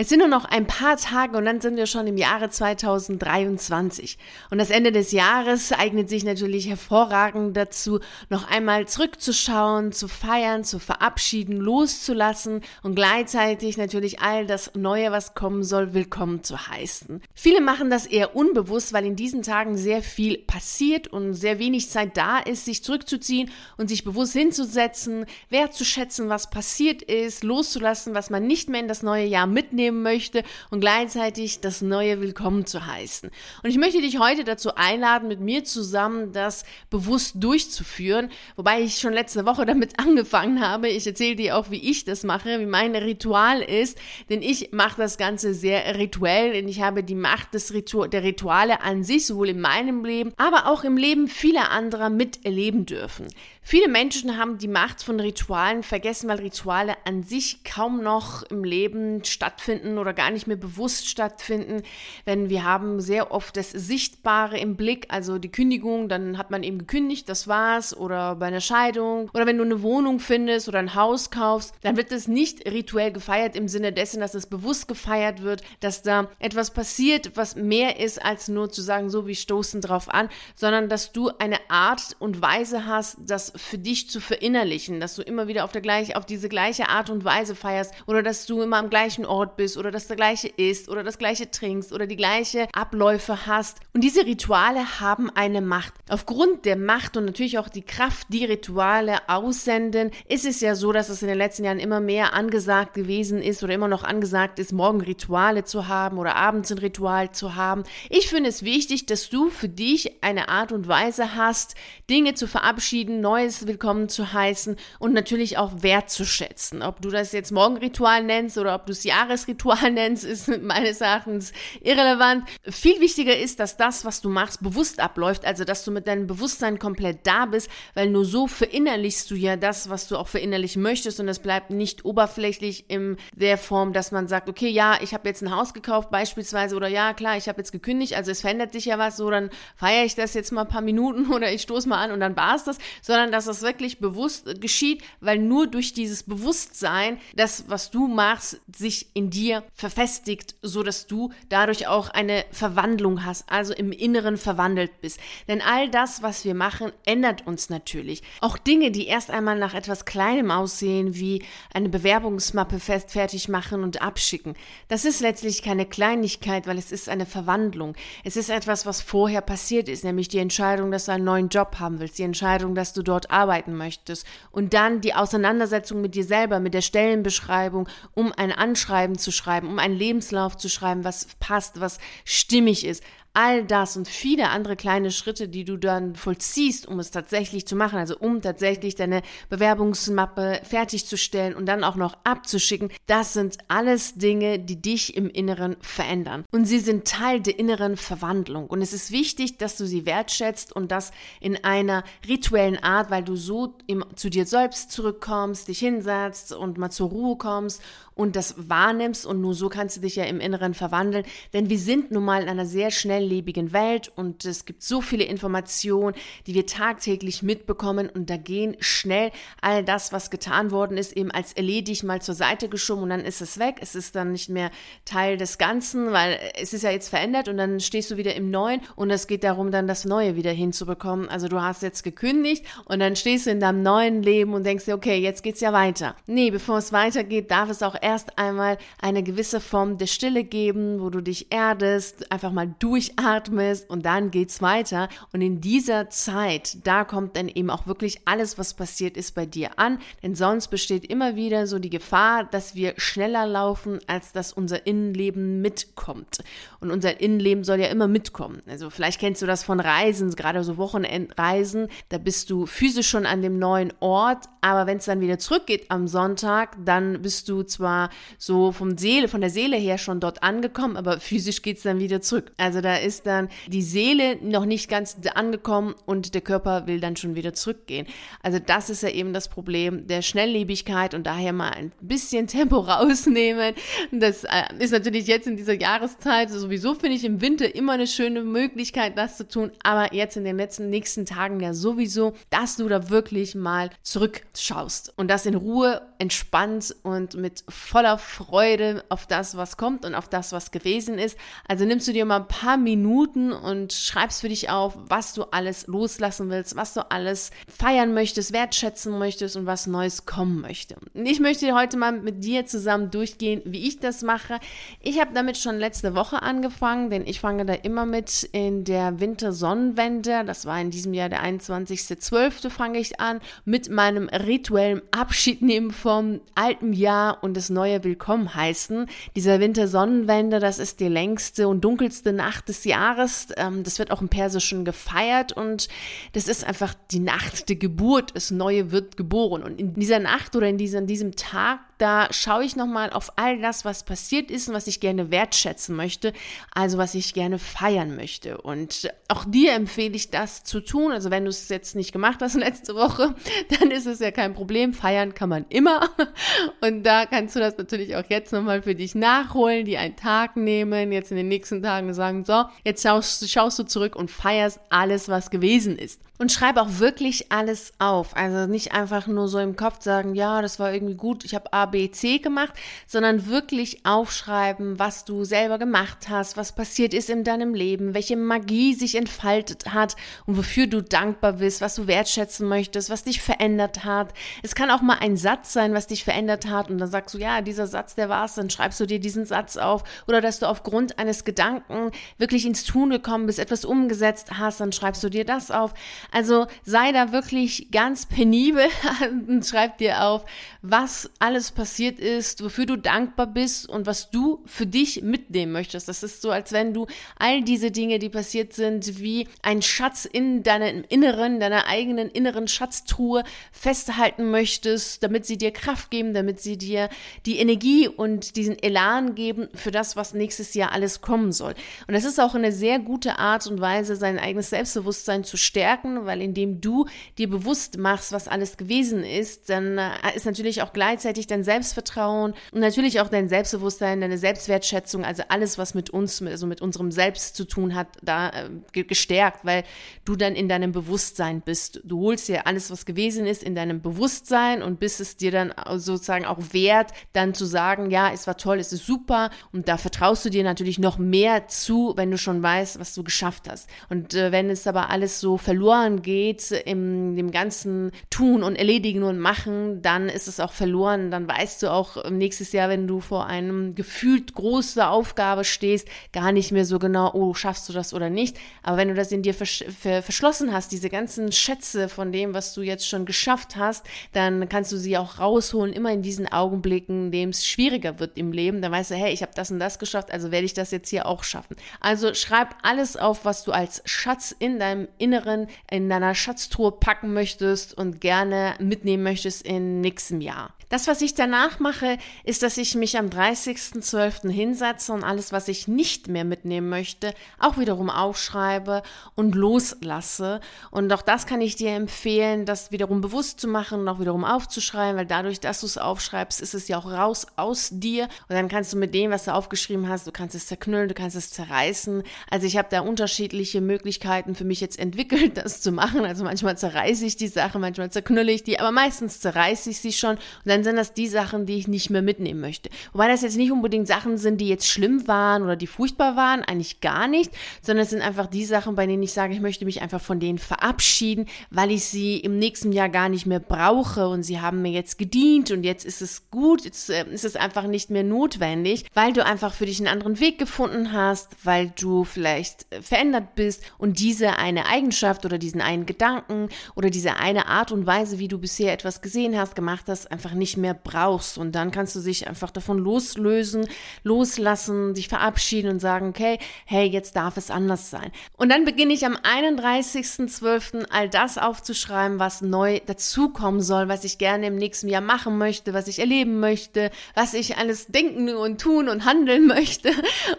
Es sind nur noch ein paar Tage und dann sind wir schon im Jahre 2023. Und das Ende des Jahres eignet sich natürlich hervorragend dazu, noch einmal zurückzuschauen, zu feiern, zu verabschieden, loszulassen und gleichzeitig natürlich all das Neue, was kommen soll, willkommen zu heißen. Viele machen das eher unbewusst, weil in diesen Tagen sehr viel passiert und sehr wenig Zeit da ist, sich zurückzuziehen und sich bewusst hinzusetzen, wertzuschätzen, was passiert ist, loszulassen, was man nicht mehr in das neue Jahr mitnimmt mitnehmen möchte und gleichzeitig das neue Willkommen zu heißen. Und ich möchte dich heute dazu einladen, mit mir zusammen das bewusst durchzuführen, wobei ich schon letzte Woche damit angefangen habe. Ich erzähle dir auch, wie ich das mache, wie mein Ritual ist, denn ich mache das Ganze sehr rituell, denn ich habe die Macht des Ritu der Rituale an sich, sowohl in meinem Leben, aber auch im Leben vieler anderer miterleben dürfen. Viele Menschen haben die Macht von Ritualen vergessen, weil Rituale an sich kaum noch im Leben stattfinden oder gar nicht mehr bewusst stattfinden. Wenn wir haben sehr oft das Sichtbare im Blick, also die Kündigung, dann hat man eben gekündigt, das war's, oder bei einer Scheidung, oder wenn du eine Wohnung findest oder ein Haus kaufst, dann wird es nicht rituell gefeiert im Sinne dessen, dass es bewusst gefeiert wird, dass da etwas passiert, was mehr ist als nur zu sagen, so wie stoßen drauf an, sondern dass du eine Art und Weise hast, das für dich zu verinnerlichen, dass du immer wieder auf der gleiche, auf diese gleiche Art und Weise feierst oder dass du immer am gleichen Ort bist oder das gleiche isst oder das gleiche trinkst oder die gleiche Abläufe hast. Und diese Rituale haben eine Macht. Aufgrund der Macht und natürlich auch die Kraft, die Rituale aussenden, ist es ja so, dass es in den letzten Jahren immer mehr angesagt gewesen ist oder immer noch angesagt ist, morgen Rituale zu haben oder abends ein Ritual zu haben. Ich finde es wichtig, dass du für dich eine Art und Weise hast, Dinge zu verabschieden, Neues willkommen zu heißen und natürlich auch wertzuschätzen. Ob du das jetzt Morgenritual nennst oder ob du es Jahresritual Ritual nennst, ist meines Erachtens irrelevant. Viel wichtiger ist, dass das, was du machst, bewusst abläuft, also dass du mit deinem Bewusstsein komplett da bist, weil nur so verinnerlichst du ja das, was du auch verinnerlichen möchtest und es bleibt nicht oberflächlich in der Form, dass man sagt, okay, ja, ich habe jetzt ein Haus gekauft beispielsweise oder ja, klar, ich habe jetzt gekündigt, also es verändert sich ja was, so dann feiere ich das jetzt mal ein paar Minuten oder ich stoße mal an und dann war es das, sondern dass das wirklich bewusst geschieht, weil nur durch dieses Bewusstsein, das, was du machst, sich in dir verfestigt, so dass du dadurch auch eine Verwandlung hast, also im Inneren verwandelt bist. Denn all das, was wir machen, ändert uns natürlich. Auch Dinge, die erst einmal nach etwas Kleinem aussehen, wie eine Bewerbungsmappe fest fertig machen und abschicken. Das ist letztlich keine Kleinigkeit, weil es ist eine Verwandlung. Es ist etwas, was vorher passiert ist, nämlich die Entscheidung, dass du einen neuen Job haben willst, die Entscheidung, dass du dort arbeiten möchtest und dann die Auseinandersetzung mit dir selber, mit der Stellenbeschreibung, um ein Anschreiben zu schreiben, um einen Lebenslauf zu schreiben, was passt, was stimmig ist. All das und viele andere kleine Schritte, die du dann vollziehst, um es tatsächlich zu machen, also um tatsächlich deine Bewerbungsmappe fertigzustellen und dann auch noch abzuschicken, das sind alles Dinge, die dich im Inneren verändern. Und sie sind Teil der inneren Verwandlung. Und es ist wichtig, dass du sie wertschätzt und das in einer rituellen Art, weil du so im, zu dir selbst zurückkommst, dich hinsetzt und mal zur Ruhe kommst und das wahrnimmst und nur so kannst du dich ja im Inneren verwandeln, denn wir sind nun mal in einer sehr schnelllebigen Welt und es gibt so viele Informationen, die wir tagtäglich mitbekommen und da gehen schnell all das, was getan worden ist, eben als erledigt mal zur Seite geschoben und dann ist es weg, es ist dann nicht mehr Teil des Ganzen, weil es ist ja jetzt verändert und dann stehst du wieder im Neuen und es geht darum, dann das Neue wieder hinzubekommen. Also du hast jetzt gekündigt und dann stehst du in deinem neuen Leben und denkst dir, okay, jetzt geht's ja weiter. Nee, bevor es weitergeht, darf es auch erst einmal eine gewisse Form der Stille geben, wo du dich erdest, einfach mal durchatmest und dann geht's weiter. Und in dieser Zeit, da kommt dann eben auch wirklich alles, was passiert ist, bei dir an. Denn sonst besteht immer wieder so die Gefahr, dass wir schneller laufen, als dass unser Innenleben mitkommt. Und unser Innenleben soll ja immer mitkommen. Also vielleicht kennst du das von Reisen, gerade so Wochenendreisen. Da bist du physisch schon an dem neuen Ort, aber wenn es dann wieder zurückgeht am Sonntag, dann bist du zwar zwar so vom Seele, von der Seele her schon dort angekommen, aber physisch geht es dann wieder zurück. Also da ist dann die Seele noch nicht ganz angekommen und der Körper will dann schon wieder zurückgehen. Also das ist ja eben das Problem der Schnelllebigkeit und daher mal ein bisschen Tempo rausnehmen. Das äh, ist natürlich jetzt in dieser Jahreszeit sowieso, finde ich, im Winter immer eine schöne Möglichkeit, das zu tun, aber jetzt in den letzten nächsten Tagen ja sowieso, dass du da wirklich mal zurückschaust und das in Ruhe, entspannt und mit voller Freude auf das, was kommt und auf das, was gewesen ist. Also nimmst du dir mal ein paar Minuten und schreibst für dich auf, was du alles loslassen willst, was du alles feiern möchtest, wertschätzen möchtest und was Neues kommen möchte. Ich möchte heute mal mit dir zusammen durchgehen, wie ich das mache. Ich habe damit schon letzte Woche angefangen, denn ich fange da immer mit in der Wintersonnenwende. Das war in diesem Jahr der 21.12. fange ich an mit meinem rituellen Abschied nehmen vom alten Jahr und das neue Willkommen heißen. Dieser Wintersonnenwende, das ist die längste und dunkelste Nacht des Jahres. Ähm, das wird auch im Persischen gefeiert und das ist einfach die Nacht der Geburt. Das Neue wird geboren. Und in dieser Nacht oder in diesem, in diesem Tag da schaue ich nochmal auf all das, was passiert ist und was ich gerne wertschätzen möchte, also was ich gerne feiern möchte. Und auch dir empfehle ich das zu tun. Also wenn du es jetzt nicht gemacht hast letzte Woche, dann ist es ja kein Problem. Feiern kann man immer. Und da kannst du das natürlich auch jetzt nochmal für dich nachholen, die einen Tag nehmen, jetzt in den nächsten Tagen sagen, so, jetzt schaust, schaust du zurück und feierst alles, was gewesen ist. Und schreib auch wirklich alles auf. Also nicht einfach nur so im Kopf sagen, ja, das war irgendwie gut, ich habe A, B, C gemacht, sondern wirklich aufschreiben, was du selber gemacht hast, was passiert ist in deinem Leben, welche Magie sich entfaltet hat und wofür du dankbar bist, was du wertschätzen möchtest, was dich verändert hat. Es kann auch mal ein Satz sein, was dich verändert hat und dann sagst du, ja, dieser Satz, der war's, dann schreibst du dir diesen Satz auf oder dass du aufgrund eines Gedanken wirklich ins Tun gekommen bist, etwas umgesetzt hast, dann schreibst du dir das auf. Also sei da wirklich ganz penibel und schreib dir auf, was alles passiert ist, wofür du dankbar bist und was du für dich mitnehmen möchtest. Das ist so, als wenn du all diese Dinge, die passiert sind, wie ein Schatz in deinem Inneren, deiner eigenen inneren Schatztruhe festhalten möchtest, damit sie dir Kraft geben, damit sie dir die Energie und diesen Elan geben für das, was nächstes Jahr alles kommen soll. Und das ist auch eine sehr gute Art und Weise, sein eigenes Selbstbewusstsein zu stärken, weil indem du dir bewusst machst, was alles gewesen ist, dann äh, ist natürlich auch gleichzeitig dein Selbstvertrauen und natürlich auch dein Selbstbewusstsein, deine Selbstwertschätzung, also alles, was mit uns, also mit unserem Selbst zu tun hat, da äh, gestärkt, weil du dann in deinem Bewusstsein bist. Du holst dir alles, was gewesen ist, in deinem Bewusstsein und bist es dir dann sozusagen auch wert, dann zu sagen, ja, es war toll, es ist super und da vertraust du dir natürlich noch mehr zu, wenn du schon weißt, was du geschafft hast. Und äh, wenn es aber alles so verloren geht im dem ganzen Tun und Erledigen und Machen, dann ist es auch verloren. Dann weißt du auch nächstes Jahr, wenn du vor einem gefühlt großen Aufgabe stehst, gar nicht mehr so genau, oh, schaffst du das oder nicht. Aber wenn du das in dir versch verschlossen hast, diese ganzen Schätze von dem, was du jetzt schon geschafft hast, dann kannst du sie auch rausholen, immer in diesen Augenblicken, in dem es schwieriger wird im Leben. Dann weißt du, hey, ich habe das und das geschafft, also werde ich das jetzt hier auch schaffen. Also schreib alles auf, was du als Schatz in deinem Inneren, in deiner Schatztruhe packen möchtest und gerne mitnehmen möchtest in nächstem Jahr. Das, was ich danach mache, ist, dass ich mich am 30.12. hinsetze und alles, was ich nicht mehr mitnehmen möchte, auch wiederum aufschreibe und loslasse. Und auch das kann ich dir empfehlen, das wiederum bewusst zu machen und auch wiederum aufzuschreiben, weil dadurch, dass du es aufschreibst, ist es ja auch raus aus dir. Und dann kannst du mit dem, was du aufgeschrieben hast, du kannst es zerknüllen, du kannst es zerreißen. Also ich habe da unterschiedliche Möglichkeiten für mich jetzt entwickelt, das zu machen. Also manchmal zerreiße ich die Sache, manchmal zerknülle ich die, aber meistens zerreiße ich sie schon. Und dann dann sind das die Sachen, die ich nicht mehr mitnehmen möchte. Wobei das jetzt nicht unbedingt Sachen sind, die jetzt schlimm waren oder die furchtbar waren, eigentlich gar nicht, sondern es sind einfach die Sachen, bei denen ich sage, ich möchte mich einfach von denen verabschieden, weil ich sie im nächsten Jahr gar nicht mehr brauche und sie haben mir jetzt gedient und jetzt ist es gut, jetzt äh, ist es einfach nicht mehr notwendig, weil du einfach für dich einen anderen Weg gefunden hast, weil du vielleicht äh, verändert bist und diese eine Eigenschaft oder diesen einen Gedanken oder diese eine Art und Weise, wie du bisher etwas gesehen hast, gemacht hast, einfach nicht nicht mehr brauchst. Und dann kannst du dich einfach davon loslösen, loslassen, dich verabschieden und sagen, okay, hey, jetzt darf es anders sein. Und dann beginne ich am 31.12. all das aufzuschreiben, was neu dazukommen soll, was ich gerne im nächsten Jahr machen möchte, was ich erleben möchte, was ich alles denken und tun und handeln möchte.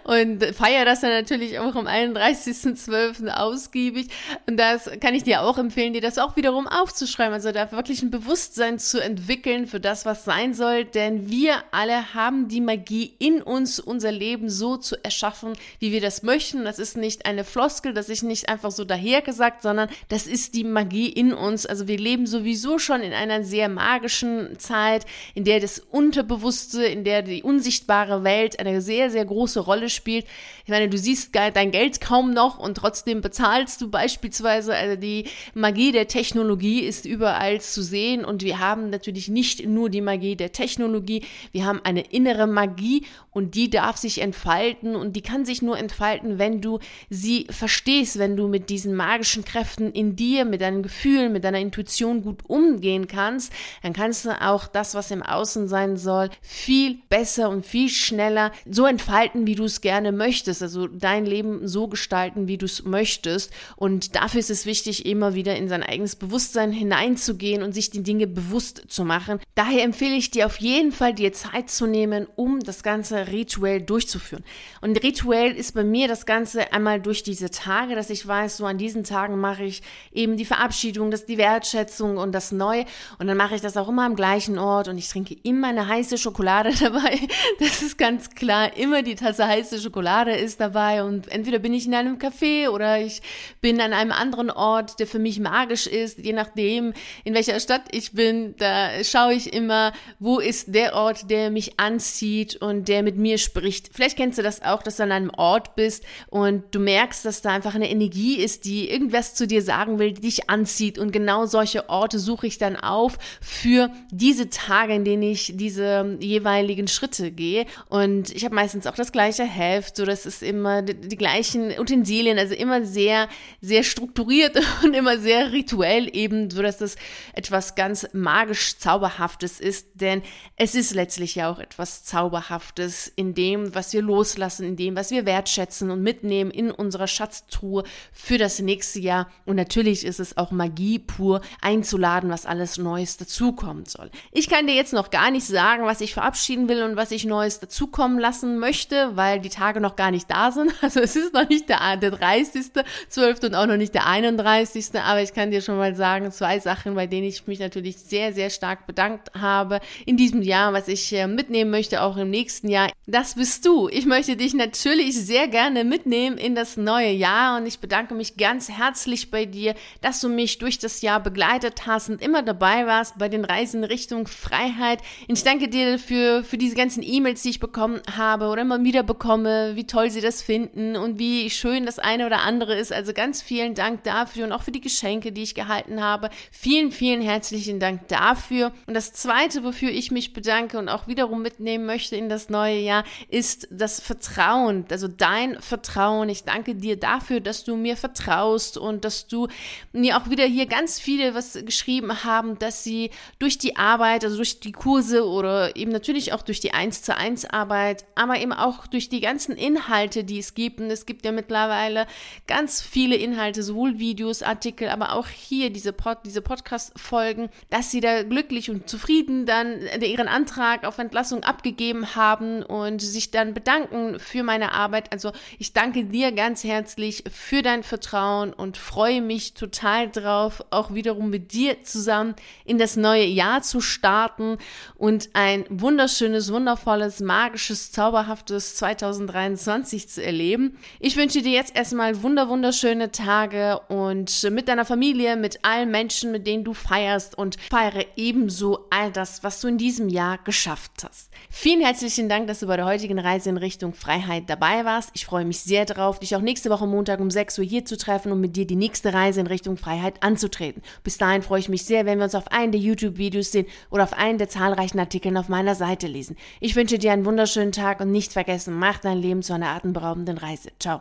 Und feiere das dann natürlich auch am 31.12. ausgiebig. Und das kann ich dir auch empfehlen, dir das auch wiederum aufzuschreiben. Also da wirklich ein Bewusstsein zu entwickeln für das, was sein soll. Denn wir alle haben die Magie in uns, unser Leben so zu erschaffen, wie wir das möchten. Das ist nicht eine Floskel, das ist nicht einfach so dahergesagt, sondern das ist die Magie in uns. Also wir leben sowieso schon in einer sehr magischen Zeit, in der das Unterbewusste, in der die unsichtbare Welt eine sehr, sehr große Rolle spielt. Ich meine, du siehst dein Geld kaum noch und trotzdem bezahlst du beispielsweise. Also die Magie der Technologie ist überall zu sehen und wir haben natürlich nicht nur die Magie der Technologie, wir haben eine innere Magie und die darf sich entfalten und die kann sich nur entfalten, wenn du sie verstehst, wenn du mit diesen magischen Kräften in dir, mit deinen Gefühlen, mit deiner Intuition gut umgehen kannst, dann kannst du auch das, was im Außen sein soll, viel besser und viel schneller so entfalten, wie du es gerne möchtest, also dein Leben so gestalten, wie du es möchtest. Und dafür ist es wichtig, immer wieder in sein eigenes Bewusstsein hineinzugehen und sich die Dinge bewusst zu machen. Daher empfehle ich dir auf jeden Fall, dir Zeit zu nehmen, um das Ganze rituell durchzuführen. Und rituell ist bei mir das Ganze einmal durch diese Tage, dass ich weiß, so an diesen Tagen mache ich eben die Verabschiedung, das, die Wertschätzung und das Neue. Und dann mache ich das auch immer am gleichen Ort und ich trinke immer eine heiße Schokolade dabei. Das ist ganz klar. Immer die Tasse heiße Schokolade ist dabei und entweder bin ich in einem Café oder ich bin an einem anderen Ort, der für mich magisch ist, je nachdem, in welcher Stadt ich bin. Da schaue ich immer, wo ist der Ort, der mich anzieht und der mit mir spricht. Vielleicht kennst du das auch, dass du an einem Ort bist und du merkst, dass da einfach eine Energie ist, die irgendwas zu dir sagen will, die dich anzieht. Und genau solche Orte suche ich dann auf für diese Tage, in denen ich diese jeweiligen Schritte gehe. Und ich habe meistens auch das gleiche Heft, so das ist immer die, die gleichen Utensilien, also immer sehr, sehr strukturiert und immer sehr rituell eben, so dass das etwas ganz magisch Zauberhaftes ist. Denn es ist letztlich ja auch etwas Zauberhaftes in dem, was wir loslassen, in dem, was wir wertschätzen und mitnehmen in unserer Schatztruhe für das nächste Jahr. Und natürlich ist es auch Magie pur, einzuladen, was alles Neues dazukommen soll. Ich kann dir jetzt noch gar nicht sagen, was ich verabschieden will und was ich Neues dazukommen lassen möchte, weil die Tage noch gar nicht da sind. Also es ist noch nicht der, der 30.12. und auch noch nicht der 31. Aber ich kann dir schon mal sagen, zwei Sachen, bei denen ich mich natürlich sehr, sehr stark bedankt habe in diesem Jahr, was ich äh, mitnehmen möchte, auch im nächsten Jahr. Das bist du. Ich möchte dich natürlich sehr gerne mitnehmen in das neue Jahr und ich bedanke mich ganz herzlich bei dir, dass du mich durch das Jahr begleitet hast und immer dabei warst bei den Reisen Richtung Freiheit. Ich danke dir für, für diese ganzen E-Mails, die ich bekommen habe oder immer wieder bekomme, wie toll sie das finden und wie schön das eine oder andere ist. Also ganz vielen Dank dafür und auch für die Geschenke, die ich gehalten habe. Vielen, vielen herzlichen Dank dafür. Und das zweite, wofür ich mich bedanke und auch wiederum mitnehmen möchte in das neue Jahr, ist das Vertrauen, also dein Vertrauen. Ich danke dir dafür, dass du mir vertraust und dass du mir auch wieder hier ganz viele was geschrieben haben, dass sie durch die Arbeit, also durch die Kurse oder eben natürlich auch durch die 1 zu 1 Arbeit, aber eben auch durch die ganzen Inhalte, die es gibt. Und es gibt ja mittlerweile ganz viele Inhalte, sowohl Videos, Artikel, aber auch hier diese, Pod, diese Podcast-Folgen, dass sie da glücklich und zufrieden dann ihren Antrag auf Entlassung abgegeben haben und sich dann bedanken für meine Arbeit. Also ich danke dir ganz herzlich für dein Vertrauen und freue mich total drauf, auch wiederum mit dir zusammen in das neue Jahr zu starten und ein wunderschönes, wundervolles, magisches, zauberhaftes 2023 zu erleben. Ich wünsche dir jetzt erstmal wunder, wunderschöne Tage und mit deiner Familie, mit allen Menschen, mit denen du feierst und feiere ebenso all das, was du in diesem Jahr geschafft hast. Vielen herzlichen Dank, dass du bei der heutigen Reise in Richtung Freiheit dabei warst. Ich freue mich sehr darauf, dich auch nächste Woche Montag um 6 Uhr hier zu treffen und mit dir die nächste Reise in Richtung Freiheit anzutreten. Bis dahin freue ich mich sehr, wenn wir uns auf einen der YouTube-Videos sehen oder auf einen der zahlreichen Artikeln auf meiner Seite lesen. Ich wünsche dir einen wunderschönen Tag und nicht vergessen, mach dein Leben zu einer atemberaubenden Reise. Ciao.